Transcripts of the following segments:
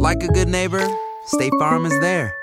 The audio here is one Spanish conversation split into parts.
like a good neighbor, State Farm is there.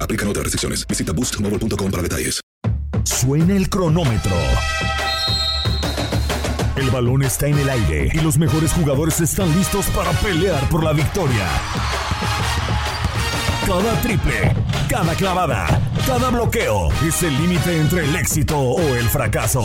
Aplican otras restricciones. Visita boostmobile.com para detalles. Suena el cronómetro. El balón está en el aire y los mejores jugadores están listos para pelear por la victoria. Cada triple, cada clavada, cada bloqueo es el límite entre el éxito o el fracaso.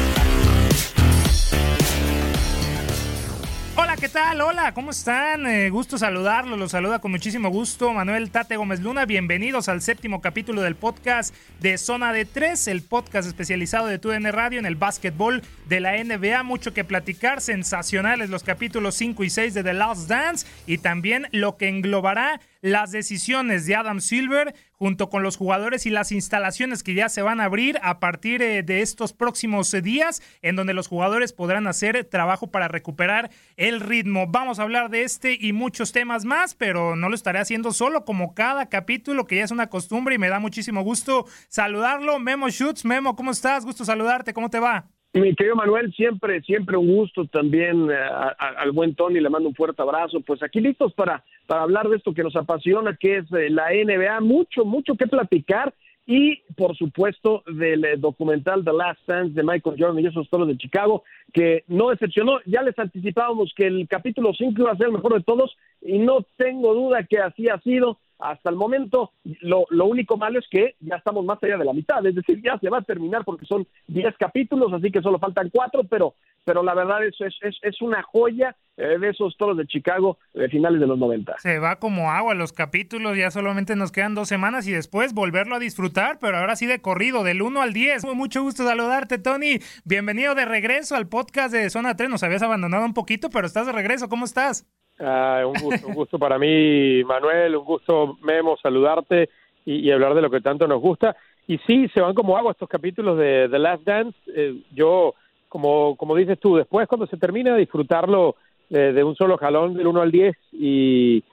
¿Qué tal? Hola, ¿cómo están? Eh, gusto saludarlos, los saluda con muchísimo gusto Manuel Tate Gómez Luna. Bienvenidos al séptimo capítulo del podcast de Zona de Tres, el podcast especializado de TUDN Radio en el básquetbol de la NBA. Mucho que platicar, sensacionales los capítulos 5 y 6 de The Last Dance y también lo que englobará las decisiones de Adam Silver junto con los jugadores y las instalaciones que ya se van a abrir a partir eh, de estos próximos eh, días, en donde los jugadores podrán hacer trabajo para recuperar el ritmo. Vamos a hablar de este y muchos temas más, pero no lo estaré haciendo solo como cada capítulo, que ya es una costumbre y me da muchísimo gusto saludarlo. Memo Schutz, Memo, ¿cómo estás? Gusto saludarte, ¿cómo te va? Mi querido Manuel, siempre, siempre un gusto también eh, a- al buen Tony, le mando un fuerte abrazo. Pues aquí listos para, para hablar de esto que nos apasiona, que es eh, la NBA, mucho, mucho que platicar y por supuesto del eh, documental The Last Dance de Michael Jordan y esos toros de Chicago, que no decepcionó. Ya les anticipábamos que el capítulo 5 iba a ser el mejor de todos y no tengo duda que así ha sido. Hasta el momento, lo, lo único malo es que ya estamos más allá de la mitad, es decir, ya se va a terminar porque son 10 capítulos, así que solo faltan 4, pero, pero la verdad es, es, es, es una joya eh, de esos toros de Chicago de finales de los 90. Se va como agua los capítulos, ya solamente nos quedan dos semanas y después volverlo a disfrutar, pero ahora sí de corrido, del 1 al 10. Mucho gusto saludarte, Tony. Bienvenido de regreso al podcast de Zona 3. Nos habías abandonado un poquito, pero estás de regreso. ¿Cómo estás? Ah, un gusto, un gusto para mí, Manuel, un gusto, Memo, saludarte y, hablar de lo que tanto nos gusta. Y sí, se van como agua estos capítulos de The Last Dance. Eh, yo, como, como dices tú, después cuando se termina, disfrutarlo eh, de un solo jalón del 1 al 10 y,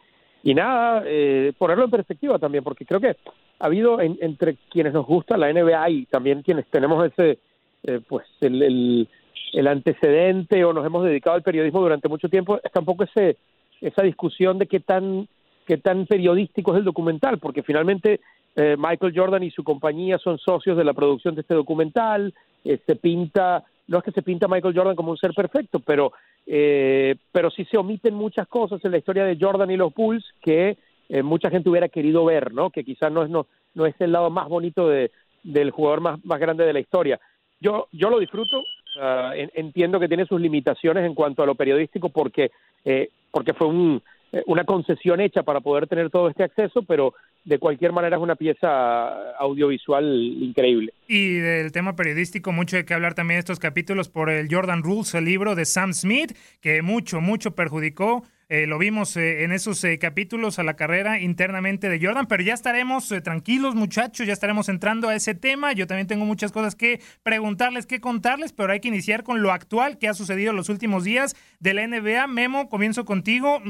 y nada, eh, ponerlo en perspectiva también, porque creo que ha habido en- entre quienes nos gusta la NBA y también quienes tenemos ese, eh, pues, el, el, el antecedente o nos hemos dedicado al periodismo durante mucho tiempo, está un poco ese, esa discusión de qué tan, qué tan periodístico es el documental, porque finalmente eh, Michael Jordan y su compañía son socios de la producción de este documental, se pinta, no es que se pinta Michael Jordan como un ser perfecto, pero, eh, pero sí se omiten muchas cosas en la historia de Jordan y los Bulls que eh, mucha gente hubiera querido ver, ¿no? Que quizás no es, no, no es el lado más bonito de, del jugador más, más grande de la historia. Yo, yo lo disfruto, ah, entiendo que tiene sus limitaciones en cuanto a lo periodístico porque, eh, porque fue un, eh, una concesión hecha para poder tener todo este acceso, pero de cualquier manera es una pieza audiovisual increíble. Y del tema periodístico, mucho de que hablar también estos capítulos por el Jordan Rules, el libro de Sam Smith, que mucho, mucho perjudicó eh, lo vimos eh, en esos eh, capítulos a la carrera internamente de Jordan, pero ya estaremos tranquilos muchachos, ya estaremos entrando a ese tema. Yo también tengo muchas cosas que preguntarles, que contarles, pero hay que iniciar con lo actual que ha sucedido los últimos días de la NBA. Memo, comienzo contigo.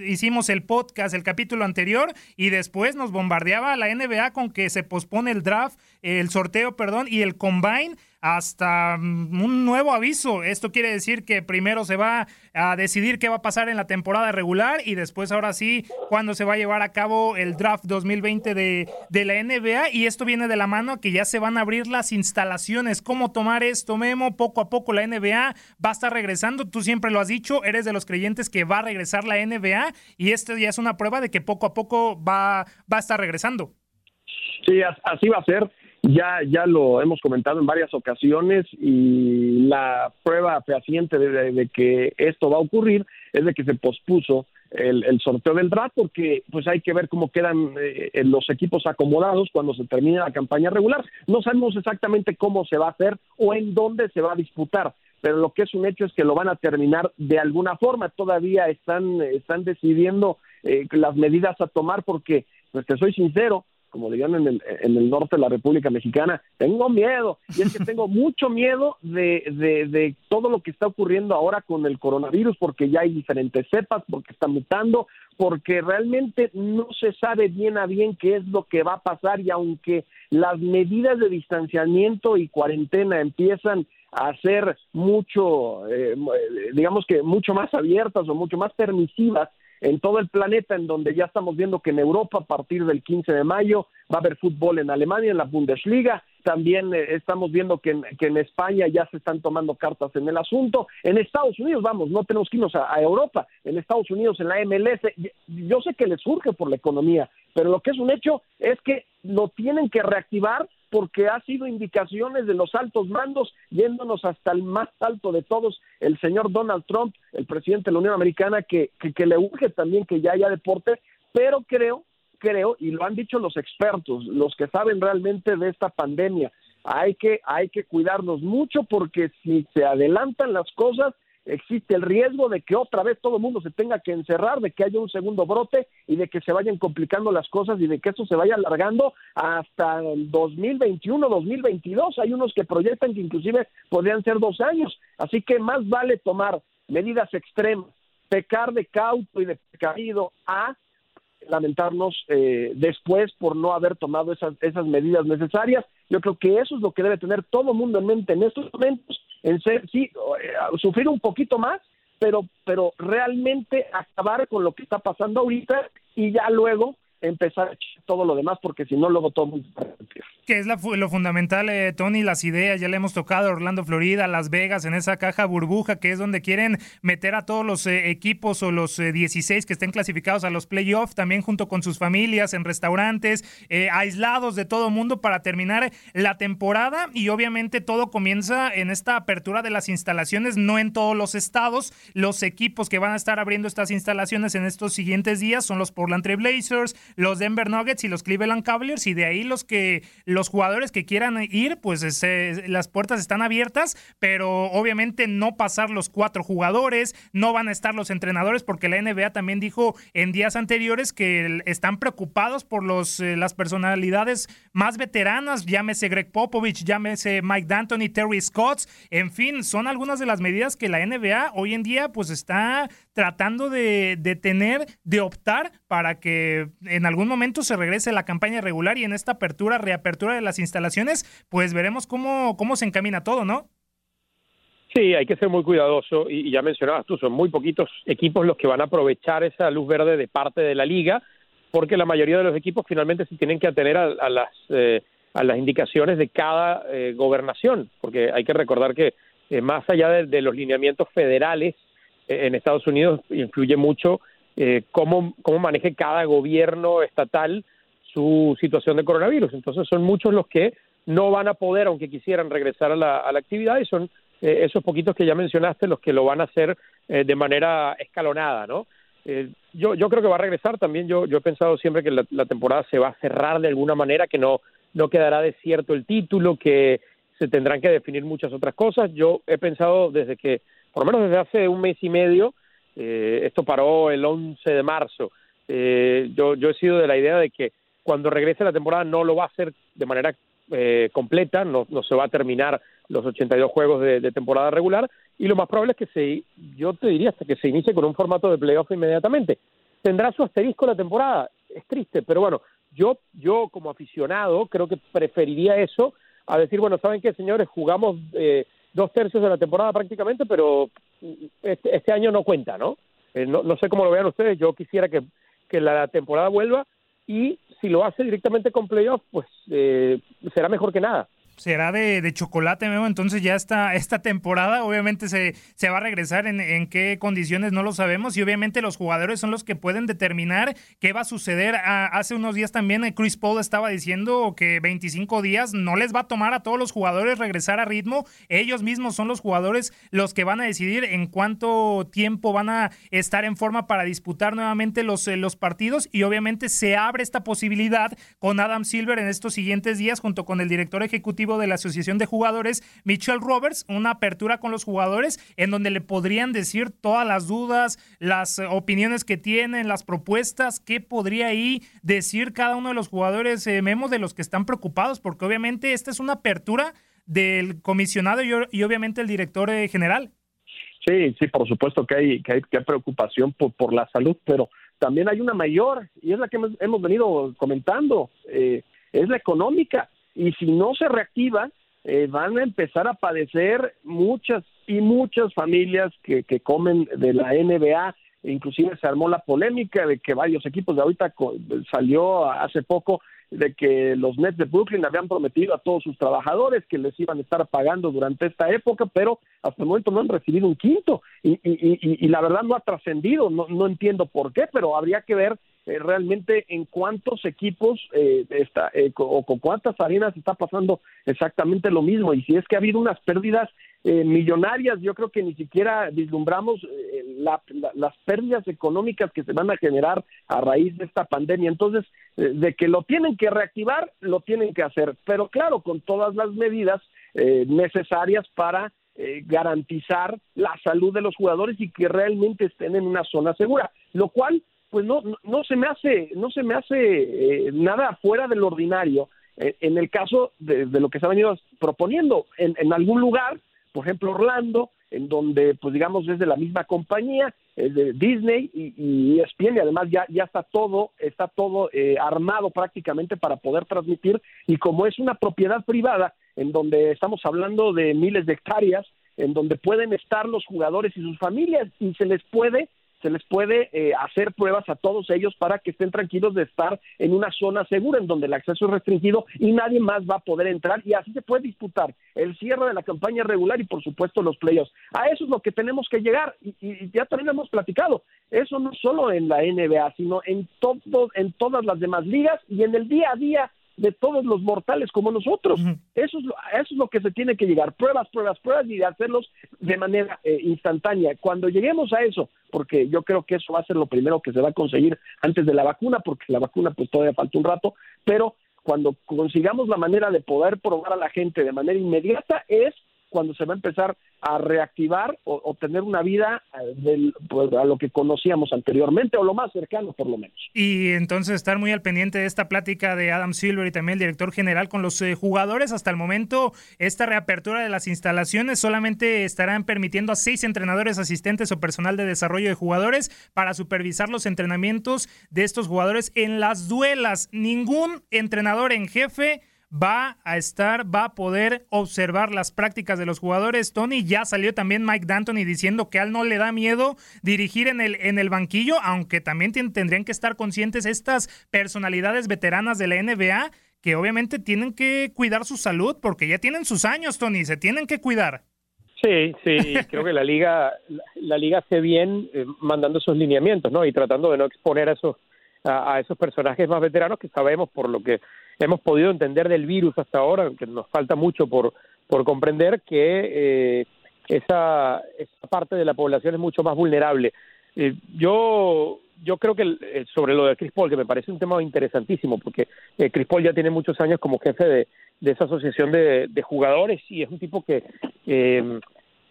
hicimos el podcast, el capítulo anterior, y después nos bombardeaba la NBA con que se pospone el draft, el sorteo, perdón, y el combine hasta mm, un nuevo aviso. Esto quiere decir que primero se va a decidir qué va a pasar en la temporada regular y después ahora sí cuándo se va a llevar a cabo el draft 2020 de, de la NBA y esto viene de la mano que ya se van a abrir las instalaciones. ¿Cómo tomar esto, Memo? Poco a poco la NBA va a estar regresando. Tú siempre lo has dicho, eres de los creyentes que va a regresar la NBA y esto ya es una prueba de que poco a poco va, va a estar regresando. Sí, así va a ser ya, ya lo hemos comentado en varias ocasiones y la prueba fehaciente de, que esto va a ocurrir es de que se pospuso el, sorteo del draft porque pues hay que ver cómo quedan eh, los equipos acomodados cuando se termine la campaña regular. No sabemos exactamente cómo se va a hacer o en dónde se va a disputar, pero lo que es un hecho es que lo van a terminar de alguna forma. Todavía están, están decidiendo eh, las medidas a tomar porque, pues te soy sincero, como le llaman en el, en el norte de la República Mexicana, tengo miedo, y es que tengo mucho miedo de, de, todo lo que está ocurriendo ahora con el coronavirus, porque ya hay diferentes cepas, porque está mutando, porque realmente no se sabe bien a bien qué es lo que va a pasar, y aunque las medidas de distanciamiento y cuarentena empiezan a ser mucho, eh, digamos que mucho más abiertas o mucho más permisivas, en todo el planeta, en donde ya estamos viendo que en Europa a partir del 15 de mayo va a haber fútbol en Alemania, en la Bundesliga, también eh, estamos viendo que en, España ya se están tomando cartas en el asunto, en Estados Unidos, vamos, no tenemos que irnos a, a Europa, en Estados Unidos, en la MLS, yo sé que les surge por la economía, pero lo que es un hecho es que lo tienen que reactivar porque ha sido indicaciones de los altos mandos, yéndonos hasta el más alto de todos, el señor Donald Trump, el presidente de la Unión Americana, que, que, le urge también que ya haya deporte, pero creo, creo, y lo han dicho los expertos, los que saben realmente de esta pandemia, hay que, hay que cuidarnos mucho porque si se adelantan las cosas, existe el riesgo de que otra vez todo el mundo se tenga que encerrar, de que haya un segundo brote y de que se vayan complicando las cosas y de que esto se vaya alargando hasta el 2021, 2022. Hay unos que proyectan que inclusive podrían ser dos años. Así que más vale tomar medidas extremas, pecar de cauto y de precavido a lamentarnos eh, después por no haber tomado esas, esas medidas necesarias. Yo creo que eso es lo que debe tener todo el mundo en mente en estos momentos en ser, sí, eh, sufrir un poquito más, pero, pero realmente acabar con lo que está pasando ahorita y ya luego empezar todo lo demás, porque si no, luego todo mundo que es lo fundamental, eh, Tony, las ideas, ya le hemos tocado Orlando, Florida, Las Vegas, en esa caja burbuja, que es donde quieren meter a todos los eh, equipos o los 16 que estén clasificados a los playoffs, también junto con sus familias, en restaurantes, aislados de todo mundo para terminar la temporada. Y obviamente todo comienza en esta apertura de las instalaciones, no en todos los estados, los equipos que van a estar abriendo estas instalaciones en estos siguientes días son los Portland Trail Blazers, los Denver Nuggets y los Cleveland Cavaliers y de ahí los que los jugadores que quieran ir, pues las puertas están abiertas, pero obviamente no pasar los cuatro jugadores, no van a estar los entrenadores porque la NBA también dijo en días anteriores que están preocupados por los eh, las personalidades más veteranas, llámese Greg Popovich, llámese Mike D'Antoni, Terry Scott, en fin, son algunas de las medidas que la NBA hoy en día pues está tratando de, de tener, de optar para que en algún momento se regrese la campaña regular y en esta apertura, reapertura de las instalaciones, pues veremos cómo, cómo se encamina todo, ¿no? Sí, hay que ser muy cuidadoso y, ya mencionabas tú, son muy poquitos equipos los que van a aprovechar esa luz verde de parte de la liga, porque la mayoría de los equipos finalmente se tienen que atener a, las eh, a las indicaciones de cada eh, gobernación, porque hay que recordar que eh, más allá de, los lineamientos federales en Estados Unidos influye mucho cómo, cómo maneje cada gobierno estatal su situación de coronavirus. Entonces son muchos los que no van a poder, aunque quisieran regresar a la, actividad, y son eh, esos poquitos que ya mencionaste los que lo van a hacer eh, de manera escalonada, ¿no? Eh, yo, yo creo que va a regresar también. Yo, yo he pensado siempre que la, temporada se va a cerrar de alguna manera, que no, no quedará desierto el título, que se tendrán que definir muchas otras cosas. Yo he pensado desde que, por lo menos desde hace un mes y medio, esto paró el 11 de marzo. yo, yo he sido de la idea de que cuando regrese la temporada no lo va a hacer de manera eh, completa, no, no, se va a terminar los 82 juegos de, de, temporada regular y lo más probable es que se, yo te diría hasta que se inicie con un formato de playoff inmediatamente. Tendrá su asterisco la temporada, es triste, pero bueno, yo, yo como aficionado creo que preferiría eso a decir, bueno, ¿saben qué, señores? Jugamos eh, dos tercios de la temporada prácticamente, pero este, este año no cuenta, ¿no? Eh, ¿no? No sé cómo lo vean ustedes, yo quisiera que, que la temporada vuelva y si lo hace directamente con playoff, pues eh, será mejor que nada será de, chocolate, Memo. Entonces ya está esta temporada, obviamente se, se va a regresar en, en, qué condiciones no lo sabemos y obviamente los jugadores son los que pueden determinar qué va a suceder. Ah, hace unos días también eh, Chris Paul estaba diciendo que 25 días no les va a tomar a todos los jugadores regresar a ritmo. Ellos mismos son los jugadores los que van a decidir en cuánto tiempo van a estar en forma para disputar nuevamente los, eh, los partidos y obviamente se abre esta posibilidad con Adam Silver en estos siguientes días junto con el director ejecutivo de la Asociación de Jugadores, Mitchell Roberts, una apertura con los jugadores en donde le podrían decir todas las dudas, las opiniones que tienen, las propuestas, qué podría ahí decir cada uno de los jugadores, eh, Memo, de los que están preocupados, porque obviamente esta es una apertura del comisionado y, obviamente el director eh, general. Sí, sí, por supuesto que hay, que preocupación por, por la salud, pero también hay una mayor, y es la que hemos, venido comentando, eh, es la económica y si no se reactiva, eh, van a empezar a padecer muchas y muchas familias que, que comen de la NBA. Inclusive se armó la polémica de que varios equipos de ahorita salió hace poco de que los Nets de Brooklyn habían prometido a todos sus trabajadores que les iban a estar pagando durante esta época, pero hasta el momento no han recibido un quinto y, y, y, y la verdad no ha trascendido, no, no entiendo por qué, pero habría que ver eh, realmente en cuántos equipos eh, está, eh, o con cuántas arenas está pasando exactamente lo mismo. Y si es que ha habido unas pérdidas millonarias, yo creo que ni siquiera vislumbramos las pérdidas económicas que se van a generar a raíz de esta pandemia. Entonces, de que lo tienen que reactivar, lo tienen que hacer, pero claro, con todas las medidas necesarias para garantizar la salud de los jugadores y que realmente estén en una zona segura, lo cual pues no, no, se me hace, no se me hace eh, nada fuera del ordinario eh, en el caso de, lo que se ha venido proponiendo. En, en algún lugar, por ejemplo Orlando, en donde pues digamos es de la misma compañía, es de Disney y, y ESPN y además ya, ya está todo, está todo eh, armado prácticamente para poder transmitir. Y como es una propiedad privada en donde estamos hablando de miles de hectáreas, en donde pueden estar los jugadores y sus familias y se les puede se les puede eh, hacer pruebas a todos ellos para que estén tranquilos de estar en una zona segura en donde el acceso es restringido y nadie más va a poder entrar y así se puede disputar el cierre de la campaña regular y por supuesto los playoffs. A eso es lo que tenemos que llegar y, y ya también hemos platicado. Eso no solo en la NBA, sino en todo, en todas las demás ligas y en el día a día de todos los mortales como nosotros. Eso, es lo, eso es lo que se tiene que llegar, pruebas, pruebas, pruebas y hacerlos de manera eh, instantánea. Cuando lleguemos a eso, porque yo creo que eso va a ser lo primero que se va a conseguir antes de la vacuna, porque la vacuna pues todavía falta un rato, pero cuando consigamos la manera de poder probar a la gente de manera inmediata es cuando se va a empezar a reactivar o, tener una vida eh, pues, a lo que conocíamos anteriormente o lo más cercano por lo menos. Y entonces estar muy al pendiente de esta plática de Adam Silver y también el director general con los eh, jugadores. Hasta el momento esta reapertura de las instalaciones solamente estarán permitiendo a seis entrenadores asistentes o personal de desarrollo de jugadores para supervisar los entrenamientos de estos jugadores en las duelas. Ningún entrenador en jefe va a estar, va a poder observar las prácticas de los jugadores. Tony ya salió también Mike D'Antoni diciendo que a él no le da miedo dirigir en el, en el banquillo, aunque también tendrían que estar conscientes estas personalidades veteranas de la NBA que obviamente tienen que cuidar su salud porque ya tienen sus años, Tony, se tienen que cuidar. Sí, sí, creo que la liga, la, liga hace bien eh, mandando esos lineamientos, ¿no? Y tratando de no exponer a esos a, esos personajes más veteranos que sabemos por lo que hemos podido entender del virus hasta ahora, que nos falta mucho por, por comprender que eh, esa, esa parte de la población es mucho más vulnerable. Eh, yo yo creo que eh, sobre lo de Chris Paul, que me parece un tema interesantísimo, porque eh, Chris Paul ya tiene muchos años como jefe de, de esa asociación de, jugadores y es un tipo que, eh,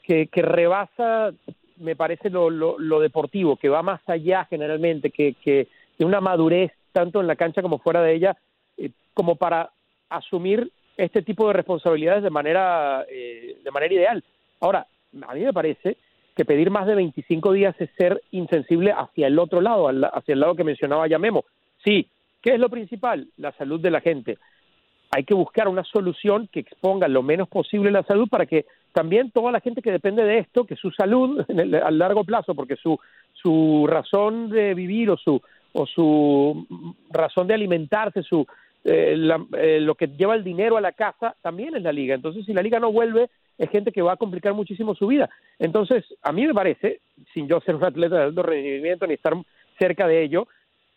que, que, rebasa, me parece, lo, lo, lo, deportivo, que va más allá generalmente, que, que, que, una madurez tanto en la cancha como fuera de ella, eh, como para asumir este tipo de responsabilidades de manera, eh, de manera ideal. Ahora, a mí me parece que pedir más de 25 días es ser insensible hacia el otro lado, hacia el lado que mencionaba ya Memo. Sí, ¿qué es lo principal? La salud de la gente. Hay que buscar una solución que exponga lo menos posible la salud para que también toda la gente que depende de esto, que su salud a largo plazo, porque su, su razón de vivir o su, o su razón de alimentarse, su, eh, eh, lo que lleva el dinero a la casa, también es la liga. Entonces, si la liga no vuelve, es gente que va a complicar muchísimo su vida. Entonces, a mí me parece, sin yo ser un atleta de alto rendimiento ni estar cerca de ello,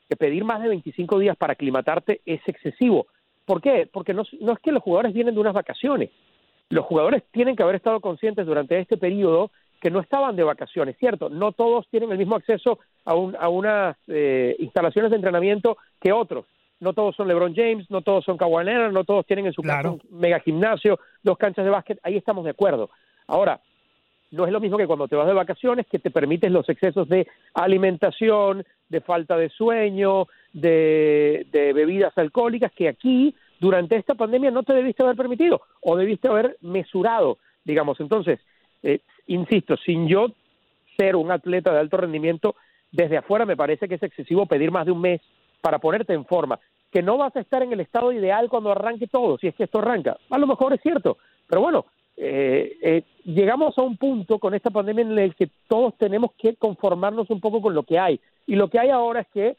que pedir más de 25 días para aclimatarte es excesivo. ¿Por qué? Porque no, no es que los jugadores vienen de unas vacaciones. Los jugadores tienen que haber estado conscientes durante este periodo que no estaban de vacaciones, ¿cierto? No todos tienen el mismo acceso a, un, a unas eh, instalaciones de entrenamiento que otros no todos son LeBron James, no todos son Kawhi no todos tienen en su casa un mega gimnasio, dos canchas de básquet, ahí estamos de acuerdo. Ahora, no es lo mismo que cuando te vas de vacaciones, que te permites los excesos de alimentación, de falta de sueño, de, bebidas alcohólicas, que aquí, durante esta pandemia, no te debiste haber permitido o debiste haber mesurado, digamos. Entonces, eh, insisto, sin yo ser un atleta de alto rendimiento, desde afuera me parece que es excesivo pedir más de un mes para ponerte en forma, que no vas a estar en el estado ideal cuando arranque todo, si es que esto arranca. A lo mejor es cierto, pero bueno, eh, eh, llegamos a un punto con esta pandemia en el que todos tenemos que conformarnos un poco con lo que hay. Y lo que hay ahora es que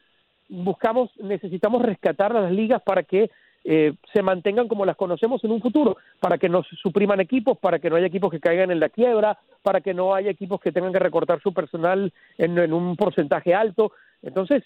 buscamos, necesitamos rescatar las ligas para que eh, se mantengan como las conocemos en un futuro, para que no se supriman equipos, para que no haya equipos que caigan en la quiebra, para que no haya equipos que tengan que recortar su personal en un porcentaje alto. Entonces,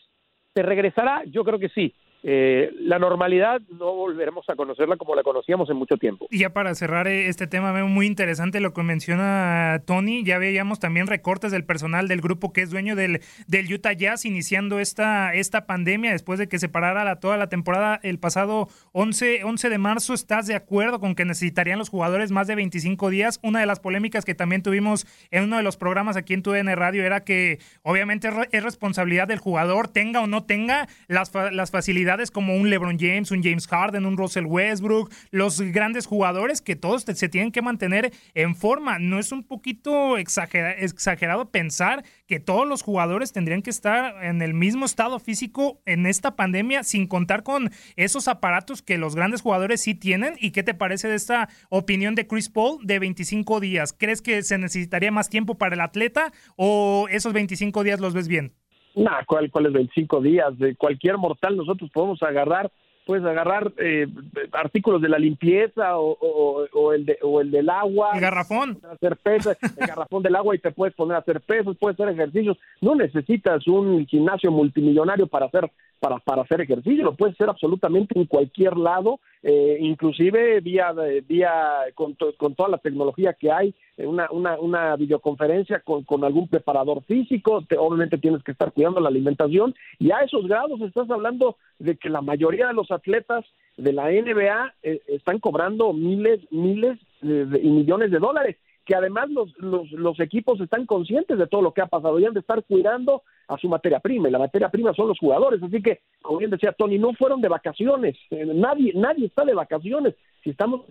¿Se regresará? Yo creo que sí. Eh, la normalidad no volveremos a conocerla como la conocíamos en mucho tiempo. Y ya para cerrar eh, este tema, veo muy interesante lo que menciona Tony. Ya veíamos también recortes del personal del grupo que es dueño del, del Utah Jazz iniciando esta, esta pandemia después de que se parara toda la temporada el pasado 11, 11 de marzo. ¿Estás de acuerdo con que necesitarían los jugadores más de 25 días? Una de las polémicas que también tuvimos en uno de los programas aquí en TUDN Radio era que obviamente es responsabilidad del jugador, tenga o no tenga las, las facilidades como un LeBron James, un James Harden, un Russell Westbrook, los grandes jugadores que todos se tienen que mantener en forma. ¿No es un poquito exagerado pensar que todos los jugadores tendrían que estar en el mismo estado físico en esta pandemia sin contar con esos aparatos que los grandes jugadores sí tienen? ¿Y qué te parece de esta opinión de Chris Paul de 25 días? ¿Crees que se necesitaría más tiempo para el atleta o esos 25 días los ves bien? Nah, ¿cuál, ¿cuál es 25 días? De cualquier mortal nosotros podemos agarrar, puedes agarrar eh, artículos de la limpieza o, o, el de, o el del agua. El garrafón. Hacer pesas, el garrafón del agua y te puedes poner a hacer pesos, puedes hacer ejercicios. No necesitas un gimnasio multimillonario para hacer para, para hacer ejercicio, lo puedes hacer absolutamente en cualquier lado, eh, inclusive vía, vía con, con toda la tecnología que hay, una, una, una videoconferencia con, con algún preparador físico, te, obviamente tienes que estar cuidando la alimentación y a esos grados estás hablando de que la mayoría de los atletas de la NBA eh, están cobrando miles, miles y millones de dólares que además los, los, los, equipos están conscientes de todo lo que ha pasado y han de estar cuidando a su materia prima, y la materia prima son los jugadores, así que, como bien decía Tony, no fueron de vacaciones, eh, nadie, nadie está de vacaciones, si estamos,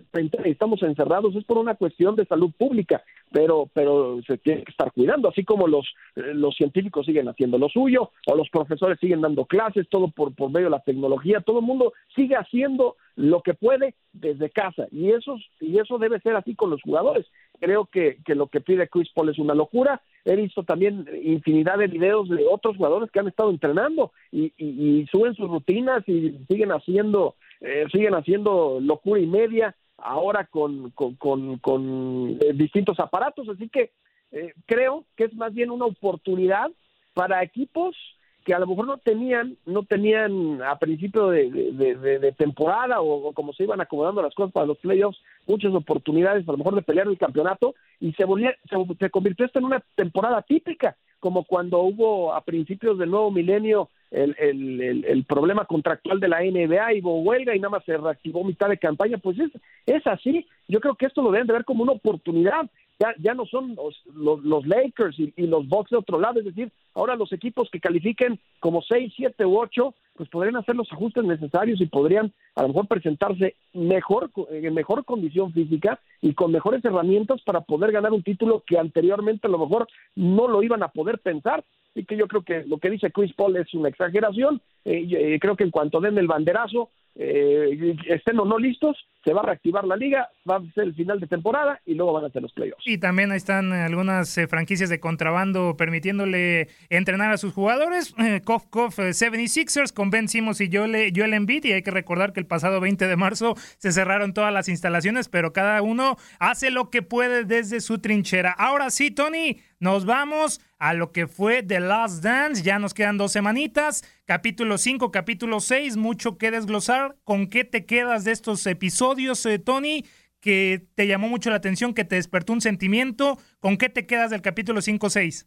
estamos encerrados es por una cuestión de salud pública, pero, pero se tiene que estar cuidando, así como los, eh, los científicos siguen haciendo lo suyo, o los profesores siguen dando clases, todo por, por medio de la tecnología, todo el mundo sigue haciendo lo que puede desde casa, y eso, y eso debe ser así con los jugadores. Creo que, que lo que pide Chris Paul es una locura, he visto también infinidad de videos de otros jugadores que han estado entrenando y, y, suben sus rutinas y siguen haciendo eh, siguen haciendo locura y media ahora con, con, con, eh, distintos aparatos. Así que eh, creo que es más bien una oportunidad para equipos que a lo mejor no tenían, no tenían a principio de, temporada o, como se iban acomodando las cosas para los playoffs, muchas oportunidades a lo mejor de pelear el campeonato y se, volvía, se, convirtió esto en una temporada típica, como cuando hubo a principios del nuevo milenio el, el, el, problema contractual de la NBA y huelga y nada más se reactivó mitad de campaña, pues es, es así. Yo creo que esto lo deben de ver como una oportunidad ya, ya no son los, los, Lakers y, los Bucks de otro lado, es decir, ahora los equipos que califiquen como 6, 7 u 8, pues podrían hacer los ajustes necesarios y podrían a lo mejor presentarse mejor, en mejor condición física y con mejores herramientas para poder ganar un título que anteriormente a lo mejor no lo iban a poder pensar. y que yo creo que lo que dice Chris Paul es una exageración. Eh, eh, creo que en cuanto den el banderazo, eh, estén o no listos, se va a reactivar la liga, va a ser el final de temporada y luego van a ser los playoffs. Y también ahí están algunas eh, franquicias de contrabando permitiéndole entrenar a sus jugadores. Eh, Kof Kof 76ers eh, con Ben Simmons y Joel, Joel Embiid. Y hay que recordar que el pasado 20 de marzo se cerraron todas las instalaciones, pero cada uno hace lo que puede desde su trinchera. Ahora sí, Tony, nos vamos a lo que fue The Last Dance. Ya nos quedan dos semanitas. Capítulo 5, capítulo 6, mucho que desglosar. ¿Con qué te quedas de estos episodios, eh, Tony? Que te llamó mucho la atención, que te despertó un sentimiento. ¿Con qué te quedas del capítulo 5-6?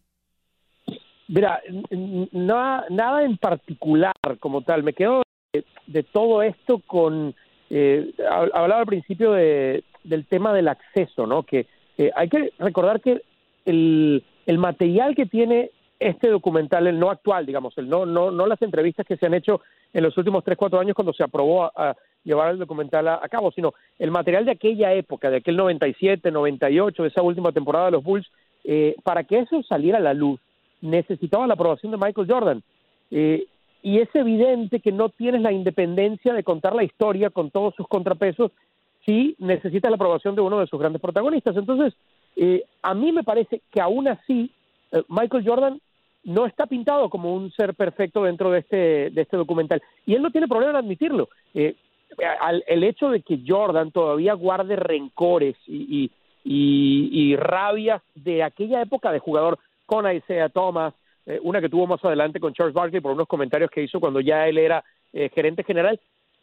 Mira, nada, en particular como tal. Me quedo de, todo esto con. Eh, hablaba al principio de, del tema del acceso, ¿no? Que hay que recordar que el, el material que tiene este documental, el no actual, digamos, el no, no, no las entrevistas que se han hecho en los últimos tres, cuatro años cuando se aprobó a, llevar el documental a, cabo, sino el material de aquella época, de aquel 97, 98, de esa última temporada de los Bulls, eh, para que eso saliera a la luz, necesitaba la aprobación de Michael Jordan. Eh, y es evidente que no tienes la independencia de contar la historia con todos sus contrapesos si necesitas la aprobación de uno de sus grandes protagonistas. Entonces, eh, a mí me parece que aún así eh, Michael Jordan no está pintado como un ser perfecto dentro de este, de este documental. Y él no tiene problema en admitirlo. Eh, el hecho de que Jordan todavía guarde rencores y, y, y, rabias de aquella época de jugador con Isaiah Thomas, una que tuvo más adelante con Charles Barkley por unos comentarios que hizo cuando ya él era gerente general,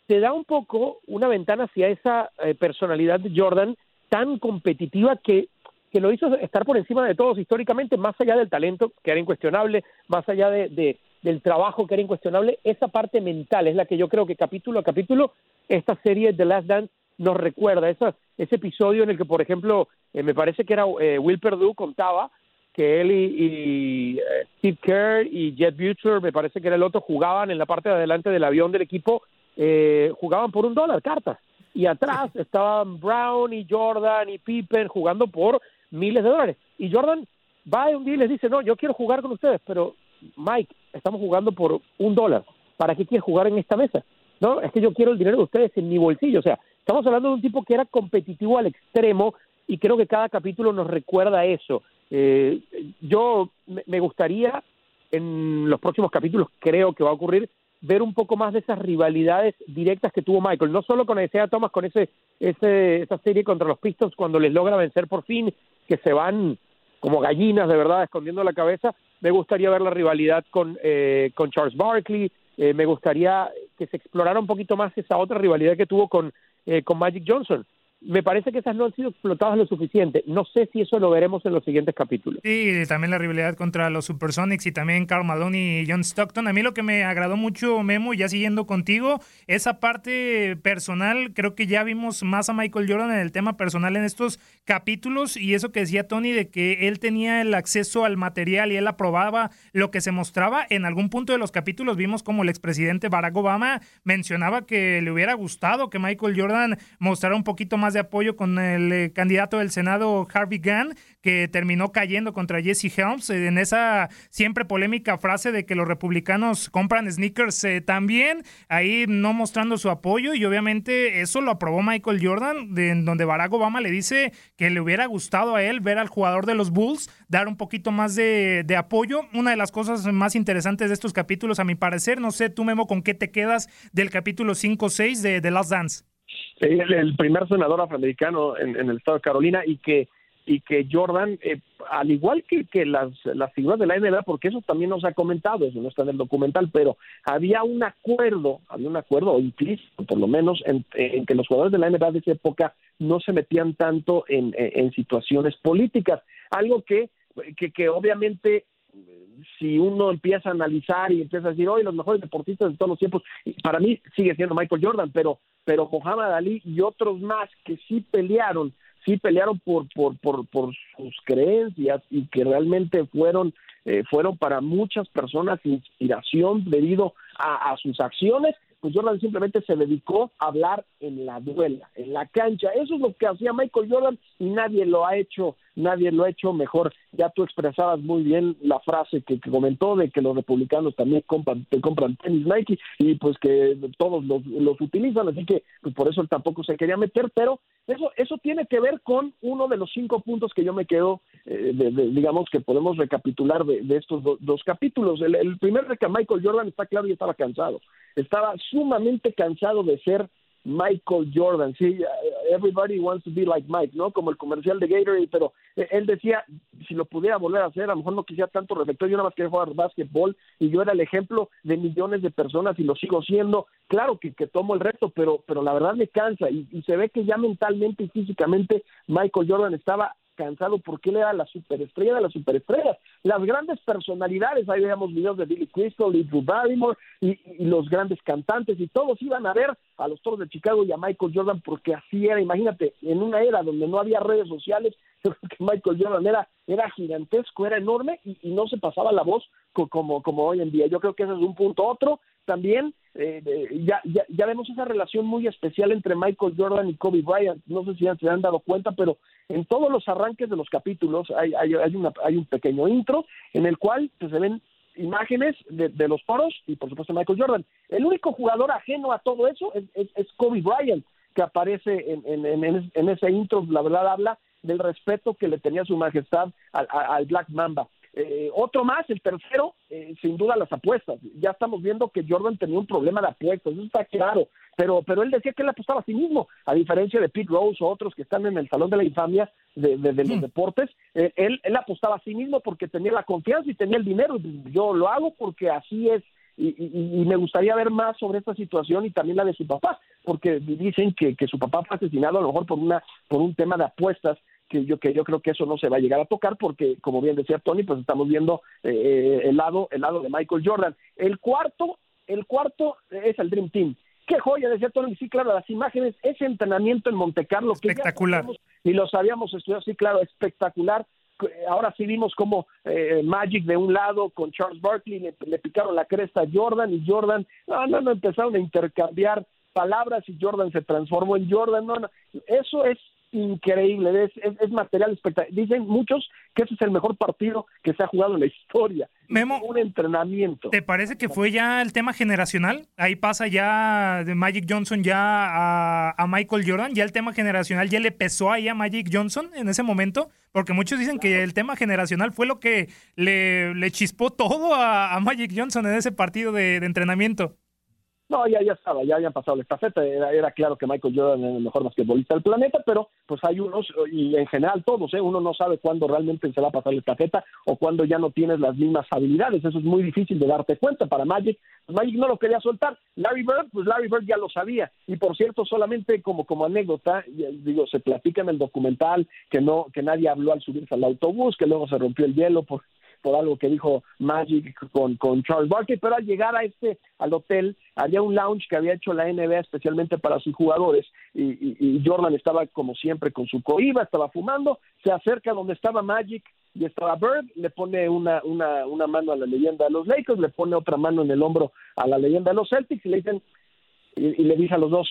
te da un poco una ventana hacia esa personalidad de Jordan tan competitiva que que lo hizo estar por encima de todos históricamente, más allá del talento, que era incuestionable, más allá de, del trabajo, que era incuestionable, esa parte mental es la que yo creo que capítulo a capítulo esta serie The Last Dance nos recuerda, esa, ese episodio en el que, por ejemplo, eh, me parece que era eh, Will Perdue contaba que él y, eh, Steve Kerr y Jet Butcher, me parece que era el otro, jugaban en la parte de adelante del avión del equipo, jugaban por un dólar, cartas. Y atrás estaban Brown y Jordan y Pippen jugando por miles de dólares. Y Jordan va un día y les dice, no, yo quiero jugar con ustedes, pero Mike, estamos jugando por un dólar. ¿Para qué quieres jugar en esta mesa? No, es que yo quiero el dinero de ustedes en mi bolsillo. O sea, estamos hablando de un tipo que era competitivo al extremo y creo que cada capítulo nos recuerda eso. Eh, yo me gustaría, en los próximos capítulos, creo que va a ocurrir, ver un poco más de esas rivalidades directas que tuvo Michael, no solo con Isaiah Thomas, con ese, ese, esa serie contra los Pistons cuando les logra vencer por fin, que se van como gallinas de verdad escondiendo la cabeza, me gustaría ver la rivalidad con, eh, con Charles Barkley, eh, me gustaría que se explorara un poquito más esa otra rivalidad que tuvo con, eh, con Magic Johnson me parece que esas no han sido explotadas lo suficiente. No sé si eso lo veremos en los siguientes capítulos. Sí, también la rivalidad contra los Supersonics y también Carl Malone y John Stockton. A mí lo que me agradó mucho, Memo, ya siguiendo contigo, esa parte personal, creo que ya vimos más a Michael Jordan en el tema personal en estos capítulos y eso que decía Tony de que él tenía el acceso al material y él aprobaba lo que se mostraba. En algún punto de los capítulos vimos como el expresidente Barack Obama mencionaba que le hubiera gustado que Michael Jordan mostrara un poquito más de apoyo con el eh, candidato del Senado Harvey Gann, que terminó cayendo contra Jesse Helms en esa siempre polémica frase de que los republicanos compran sneakers eh, también, ahí no mostrando su apoyo y obviamente eso lo aprobó Michael Jordan, de, en donde Barack Obama le dice que le hubiera gustado a él ver al jugador de los Bulls dar un poquito más de, apoyo. Una de las cosas más interesantes de estos capítulos, a mi parecer, no sé tú Memo, con qué te quedas del capítulo 5-6 de The Last Dance el, primer senador afroamericano en, el estado de Carolina y que y que Jordan, eh, al igual que, que las, las figuras de la NBA, porque eso también nos ha comentado, eso no está en el documental, pero había un acuerdo, había un acuerdo implícito, por lo menos, en, en que los jugadores de la NBA de esa época no se metían tanto en, en, situaciones políticas, algo que, que, que obviamente si uno empieza a analizar y empieza a decir, hoy los mejores deportistas de todos los tiempos, para mí sigue siendo Michael Jordan, pero, pero Muhammad Ali y otros más que sí pelearon sí pelearon por, por, por, por sus creencias y que realmente fueron, eh, fueron para muchas personas inspiración debido a, a sus acciones pues Jordan simplemente se dedicó a hablar en la duela, en la cancha. Eso es lo que hacía Michael Jordan y nadie lo ha hecho, nadie lo ha hecho mejor. Ya tú expresabas muy bien la frase que, comentó de que los republicanos también compran, compran tenis Nike y pues que todos los, utilizan, así que pues por eso él tampoco se quería meter, pero eso, eso tiene que ver con uno de los cinco puntos que yo me quedo, eh, de, digamos, que podemos recapitular de, estos dos capítulos. El, el primer de que Michael Jordan está claro y estaba cansado estaba sumamente cansado de ser Michael Jordan, sí, everybody wants to be like Mike, ¿no? Como el comercial de Gatorade, pero él decía, si lo pudiera volver a hacer, a lo mejor no quisiera tanto reflector, yo nada más quería jugar básquetbol y yo era el ejemplo de millones de personas y lo sigo siendo, claro que, que tomo el reto, pero, pero la verdad me cansa y se ve que ya mentalmente y físicamente Michael Jordan estaba cansado porque él era la superestrella de las superestrellas. Las grandes personalidades, ahí veíamos videos de Billy Crystal y Drew Barrymore y, los grandes cantantes y todos iban a ver a los Toros de Chicago y a Michael Jordan porque así era, imagínate, en una era donde no había redes sociales, creo que Michael Jordan era, era gigantesco, era enorme y, no se pasaba la voz como, como hoy en día. Yo creo que ese es un punto. Otro, también eh, ya, ya, vemos esa relación muy especial entre Michael Jordan y Kobe Bryant. No sé si ya se han dado cuenta, pero en todos los arranques de los capítulos hay, hay, una, hay un pequeño intro en el cual pues, se ven imágenes de, de, los poros y por supuesto Michael Jordan. El único jugador ajeno a todo eso es, es, Kobe Bryant, que aparece en, en, en, en, ese intro, la verdad habla del respeto que le tenía su majestad al, al Black Mamba. Eh, otro más, el tercero, eh, sin duda las apuestas. Ya estamos viendo que Jordan tenía un problema de apuestas, eso está claro, pero, pero él decía que él apostaba a sí mismo, a diferencia de Pete Rose o otros que están en el Salón de la Infamia de, de, los deportes, eh, él, él apostaba a sí mismo porque tenía la confianza y tenía el dinero. Yo lo hago porque así es y, y, me gustaría ver más sobre esta situación y también la de su papá, porque dicen que, que su papá fue asesinado a lo mejor por una por un tema de apuestas que yo que yo creo que eso no se va a llegar a tocar porque como bien decía Tony pues estamos viendo eh, el lado el lado de Michael Jordan. El cuarto el cuarto es el Dream Team. Qué joya decía Tony. Sí claro las imágenes ese entrenamiento en Monte Carlo espectacular. que y los habíamos estudiado sí claro espectacular. Ahora sí vimos como eh, Magic de un lado con Charles Barkley le, le, picaron la cresta a Jordan y Jordan no no no empezaron a intercambiar palabras y Jordan se transformó en Jordan no no. Eso es increíble, es, es, material espectacular. Dicen muchos que ese es el mejor partido que se ha jugado en la historia. Memo, un entrenamiento. ¿Te parece que fue ya el tema generacional? Ahí pasa ya de Magic Johnson ya a, a, Michael Jordan, ya el tema generacional ya le pesó ahí a Magic Johnson en ese momento, porque muchos dicen que el tema generacional fue lo que le, le chispó todo a, a, Magic Johnson en ese partido de, de entrenamiento. No, ya, ya estaba, ya habían pasado la estafeta, era, era claro que Michael Jordan es el mejor basquetbolista del planeta, pero pues hay unos, y en general todos, ¿eh? uno no sabe cuándo realmente se va a pasar la estafeta o cuándo ya no tienes las mismas habilidades, eso es muy difícil de darte cuenta para Magic, pues Magic no lo quería soltar, Larry Bird, pues Larry Bird ya lo sabía, y por cierto, solamente como, como anécdota, digo, se platica en el documental que no, que nadie habló al subirse al autobús, que luego se rompió el hielo por por algo que dijo Magic con, con Charles Barkley, pero al llegar a este, al hotel, había un lounge que había hecho la NBA especialmente para sus jugadores y, Jordan estaba como siempre con su coiba, estaba fumando, se acerca donde estaba Magic y estaba Bird, le pone una, una, una mano a la leyenda de los Lakers, le pone otra mano en el hombro a la leyenda de los Celtics y le dicen, y, le dice a los dos,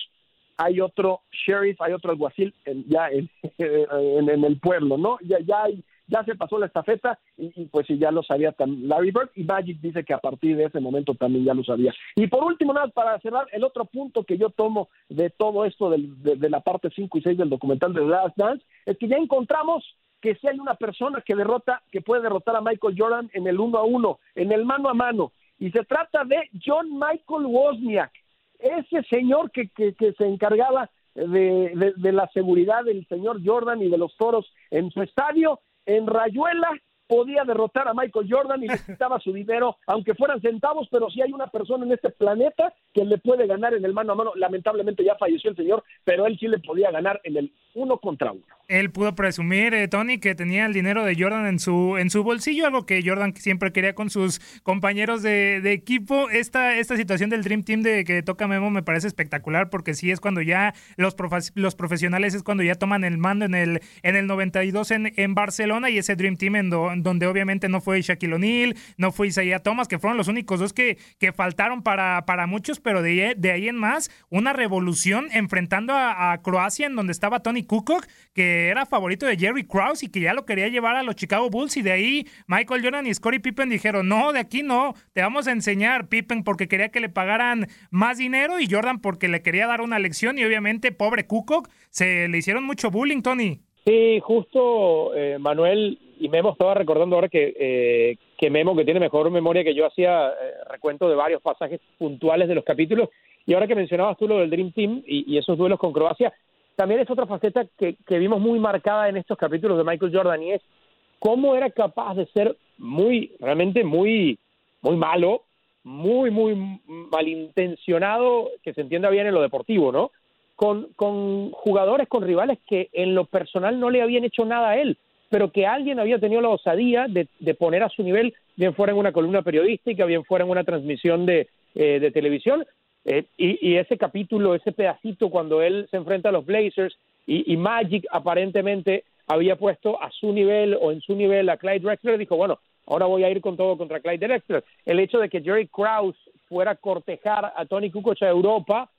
hay otro sheriff, hay otro alguacil en, ya en, en, el pueblo, ¿no? Ya, ya hay ya se pasó la estafeta y, pues si ya lo sabía Larry Bird y Magic dice que a partir de ese momento también ya lo sabía. Y por último, nada, para cerrar, el otro punto que yo tomo de todo esto de, la parte 5 y 6 del documental de Last Dance es que ya encontramos que si hay una persona que derrota, que puede derrotar a Michael Jordan en el uno a uno, en el mano a mano, y se trata de John Michael Wozniak, ese señor que, que, se encargaba de, de la seguridad del señor Jordan y de los toros en su estadio, en Rayuela, podía derrotar a Michael Jordan y le quitaba su dinero, aunque fueran centavos, pero si hay una persona en este planeta que le puede ganar en el mano a mano. Lamentablemente ya falleció el señor, pero él sí le podía ganar en el uno contra uno. Él pudo presumir, eh, Tony, que tenía el dinero de Jordan en su, en su bolsillo, algo que Jordan siempre quería con sus compañeros de, equipo. Esta, esta situación del Dream Team de que toca Memo me parece espectacular porque sí es cuando ya los, los profesionales es cuando ya toman el mando en el, en el 92 en, en Barcelona y ese Dream Team en donde obviamente no fue Shaquille O'Neal, no fue Isaiah Thomas, que fueron los únicos dos que, que faltaron para, para muchos, pero de, de ahí en más, una revolución enfrentando a, a Croacia en donde estaba Tony Kukoc, que era favorito de Jerry Krause y que ya lo quería llevar a los Chicago Bulls y de ahí Michael Jordan y Scottie Pippen dijeron, no, de aquí no, te vamos a enseñar Pippen porque quería que le pagaran más dinero y Jordan porque le quería dar una lección y obviamente pobre Kukoc se le hicieron mucho bullying, Tony. Sí, justo eh, Manuel y Memo estaba recordando ahora que, eh, que Memo, que tiene mejor memoria que yo, hacía eh, recuento de varios pasajes puntuales de los capítulos. Y ahora que mencionabas tú lo del Dream Team y esos duelos con Croacia, también es otra faceta que, vimos muy marcada en estos capítulos de Michael Jordan y es cómo era capaz de ser muy, realmente muy, muy malo, muy, muy malintencionado, que se entienda bien en lo deportivo, ¿no? Con, con jugadores, con rivales que en lo personal no le habían hecho nada a él, pero que alguien había tenido la osadía de, de poner a su nivel, bien fuera en una columna periodística, bien fuera en una transmisión de, eh, de televisión, eh, y, ese capítulo, ese pedacito cuando él se enfrenta a los Blazers y, Magic aparentemente había puesto a su nivel o en su nivel a Clyde Drexler, dijo, bueno, ahora voy a ir con todo contra Clyde Drexler. El hecho de que Jerry Krause fuera a cortejar a Tony Kukoc a Europa,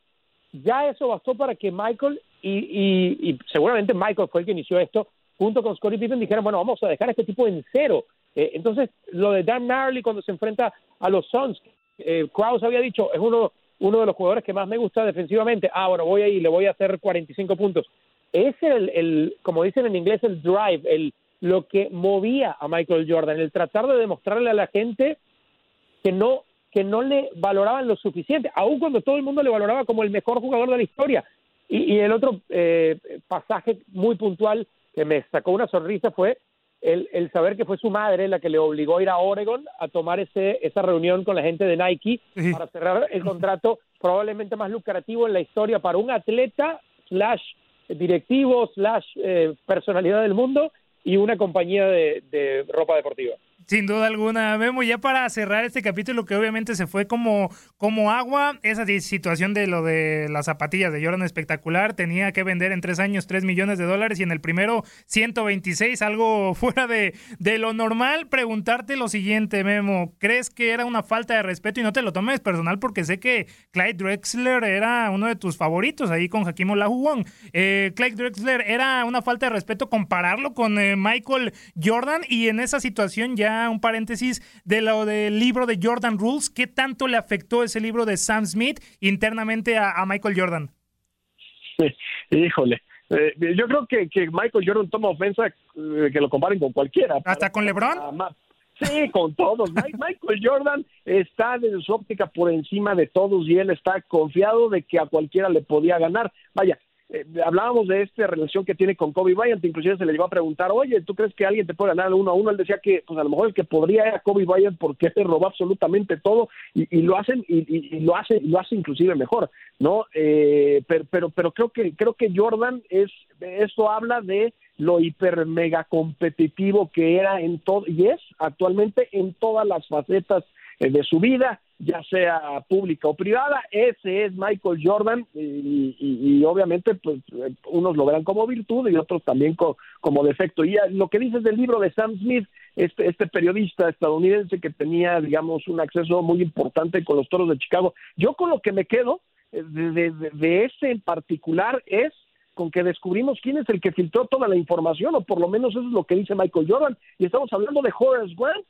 ya eso bastó para que Michael, y, seguramente Michael fue el que inició esto, junto con Scottie Pippen, dijeron, bueno, vamos a dejar a este tipo en cero. Eh, entonces, lo de Dan Marley cuando se enfrenta a los Suns, eh, Krause había dicho, es uno uno de los jugadores que más me gusta defensivamente, ah, bueno, voy ahí, le voy a hacer 45 puntos. Es el, el como dicen en inglés, el drive, el, lo que movía a Michael Jordan, el tratar de demostrarle a la gente que no, que no le valoraban lo suficiente, aun cuando todo el mundo le valoraba como el mejor jugador de la historia. Y, el otro eh, pasaje muy puntual que me sacó una sonrisa fue el, saber que fue su madre la que le obligó a ir a Oregon a tomar ese, esa reunión con la gente de Nike para cerrar el contrato probablemente más lucrativo en la historia para un atleta slash directivo slash eh, personalidad del mundo y una compañía de ropa deportiva. Sin duda alguna, Memo, ya para cerrar este capítulo que obviamente se fue como, como agua, esa situación de lo de las zapatillas de Jordan espectacular, tenía que vender en tres años 3 millones de dólares y en el primero 126, algo fuera de, de lo normal. Preguntarte lo siguiente, Memo, ¿crees que era una falta de respeto? Y no te lo tomes personal porque sé que Clyde Drexler era uno de tus favoritos ahí con Jaquim Olajuwon. Eh, Clyde Drexler era una falta de respeto compararlo con eh, Michael Jordan y en esa situación ya un paréntesis de lo del libro de Jordan Rules. ¿Qué tanto le afectó ese libro de Sam Smith internamente a, Michael Jordan? híjole. Eh, yo creo que, que, Michael Jordan toma ofensa eh, que lo comparen con cualquiera. ¿Hasta con LeBron? Sí, con todos. Michael Jordan está desde su óptica por encima de todos y él está confiado de que a cualquiera le podía ganar. Vaya, eh, hablábamos de esta relación que tiene con Kobe Bryant, inclusive se le llegó a preguntar, oye, ¿tú crees que alguien te puede ganar uno a uno? Él decía que, pues a lo mejor el que podría era Kobe Bryant porque se robó absolutamente todo y, lo hacen y, lo hace lo hace inclusive mejor, ¿no? Eh, pero, pero pero creo que creo que Jordan es esto habla de lo hiper mega competitivo que era en todo y es actualmente en todas las facetas eh, de su vida ya sea pública o privada, ese es Michael Jordan y, obviamente pues unos lo verán como virtud y otros también como defecto. Y lo que dices del libro de Sam Smith, este, este periodista estadounidense que tenía, digamos, un acceso muy importante con los toros de Chicago, yo con lo que me quedo eh, de, de ese en particular es con que descubrimos quién es el que filtró toda la información, o por lo menos eso es lo que dice Michael Jordan, y estamos hablando de Horace Grant,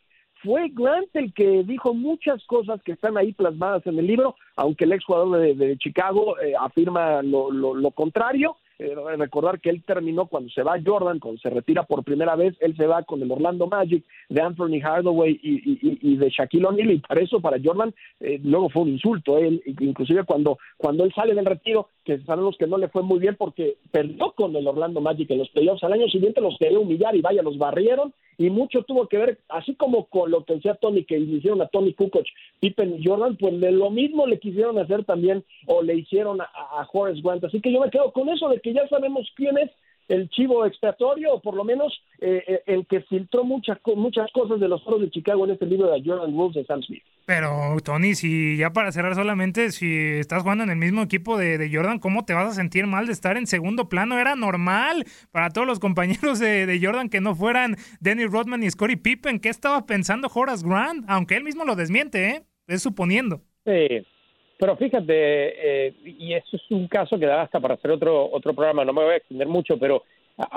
fue Grant el que dijo muchas cosas que están ahí plasmadas en el libro, aunque el exjugador de, de Chicago eh, afirma lo, lo, contrario. Eh, recordar que él terminó cuando se va Jordan, cuando se retira por primera vez, él se va con el Orlando Magic de Anthony Hardaway y, de Shaquille O'Neal y para eso, para Jordan, eh, luego fue un insulto. Él, inclusive cuando, cuando él sale del retiro, que sabemos que no le fue muy bien porque perdió con el Orlando Magic en los playoffs. Al año siguiente los quería humillar y vaya, los barrieron y mucho tuvo que ver, así como con lo que decía Tony, que le hicieron a Tony Kukoc, Pippen y Jordan, pues de lo mismo le quisieron hacer también o le hicieron a, a Horace Grant. Así que yo me quedo con eso de que ya sabemos quién es el chivo expiatorio, o por lo menos eh, eh, el que filtró muchas muchas cosas de los foros de Chicago en este libro de Jordan Wolves de Sam Smith. Pero, Tony, si ya para cerrar solamente, si estás jugando en el mismo equipo de, de Jordan, ¿cómo te vas a sentir mal de estar en segundo plano? Era normal para todos los compañeros de, de Jordan que no fueran Danny Rodman y Scottie Pippen. ¿Qué estaba pensando Horace Grant? Aunque él mismo lo desmiente, ¿eh? Es suponiendo. Sí, pero fíjate, eh, y eso es un caso que da hasta para hacer otro, otro programa, no me voy a extender mucho, pero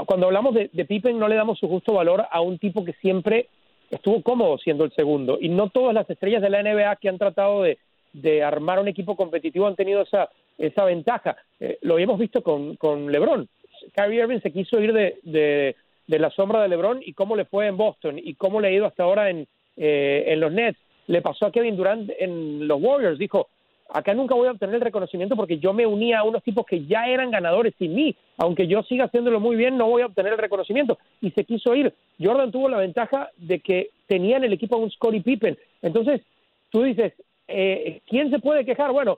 cuando hablamos de, Pippen no le damos su justo valor a un tipo que siempre estuvo cómodo siendo el segundo. Y no todas las estrellas de la NBA que han tratado de, de armar un equipo competitivo han tenido esa, esa ventaja. Eh, lo hemos visto con, con LeBron. Kyrie Irving se quiso ir de, de, de, la sombra de LeBron y cómo le fue en Boston y cómo le ha ido hasta ahora en, eh, en los Nets. Le pasó a Kevin Durant en los Warriors. Dijo, acá nunca voy a obtener el reconocimiento porque yo me unía a unos tipos que ya eran ganadores sin mí. Aunque yo siga haciéndolo muy bien, no voy a obtener el reconocimiento. Y se quiso ir. Jordan tuvo la ventaja de que tenía en el equipo a un Scottie Pippen. Entonces, tú dices, eh, ¿quién se puede quejar? Bueno,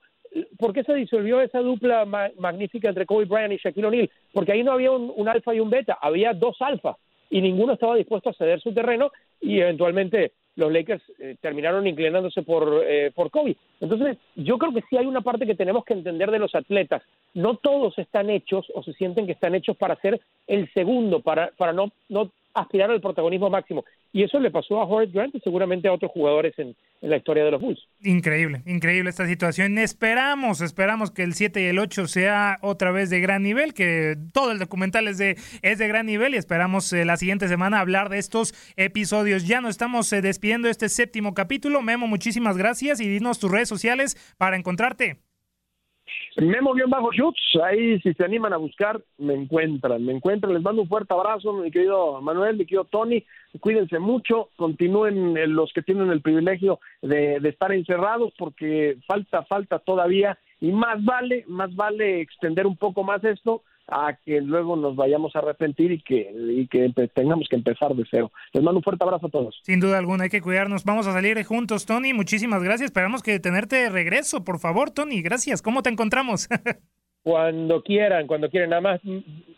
¿por qué se disolvió esa dupla ma magnífica entre Kobe Bryant y Shaquille O'Neal? Porque ahí no había un, un alfa y un beta, había dos alfas y ninguno estaba dispuesto a ceder su terreno y eventualmente los Lakers eh, terminaron inclinándose por, eh, por Kobe. Entonces, yo creo que sí hay una parte que tenemos que entender de los atletas. No todos están hechos o se sienten que están hechos para ser el segundo, para, para no, no aspirar al protagonismo máximo. Y eso le pasó a Horace Grant y seguramente a otros jugadores en, la historia de los Bulls. Increíble, increíble esta situación. Esperamos, esperamos que el 7 y el 8 sea otra vez de gran nivel, que todo el documental es de, es de gran nivel y esperamos eh, la siguiente semana hablar de estos episodios. Ya nos estamos eh, despidiendo este séptimo capítulo. Memo, muchísimas gracias y dinos tus redes sociales para encontrarte. Memo-Shoots, ahí si se animan a buscar, me encuentran, me encuentran, les mando un fuerte abrazo, mi querido Manuel, mi querido Tony, cuídense mucho, continúen los que tienen el privilegio de, de estar encerrados porque falta, falta todavía. Y más vale, más vale extender un poco más esto a que luego nos vayamos a arrepentir y que, y que tengamos que empezar de cero. Les mando un fuerte abrazo a todos. Sin duda alguna, hay que cuidarnos. Vamos a salir juntos, Tony. Muchísimas gracias. Esperamos que tenerte de regreso, por favor, Tony. Gracias. ¿Cómo te encontramos? cuando quieran, cuando quieran. Nada más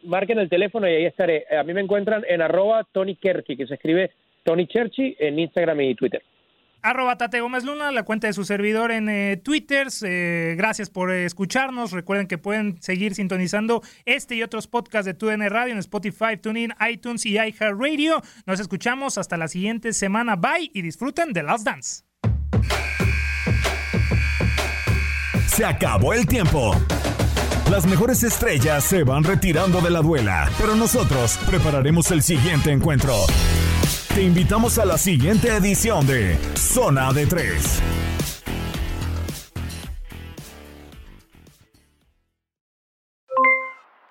marquen el teléfono y ahí estaré. A mí me encuentran en arroba Tony Kerchi, que se escribe Tony Cherchi en Instagram y Twitter arroba Tate Gómez Luna, la cuenta de su servidor en eh, Twitter. Eh, gracias por escucharnos. Recuerden que pueden seguir sintonizando este y otros podcasts de TUDN Radio en Spotify, TuneIn, iTunes y iHeartRadio. Nos escuchamos hasta la siguiente semana. Bye y disfruten de Last Dance. Se acabó el tiempo. Las mejores estrellas se van retirando de la duela, pero nosotros prepararemos el siguiente encuentro. Te invitamos a la siguiente edición de Zona de Tres.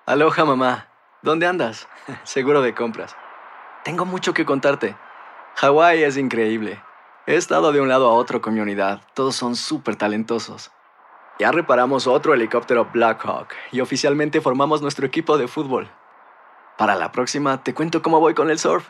Aloha mamá, ¿dónde andas? Seguro de compras. Tengo mucho que contarte. Hawái es increíble. He estado de un lado a otro con mi unidad. Todos son súper talentosos. Ya reparamos otro helicóptero Blackhawk y oficialmente formamos nuestro equipo de fútbol. Para la próxima te cuento cómo voy con el surf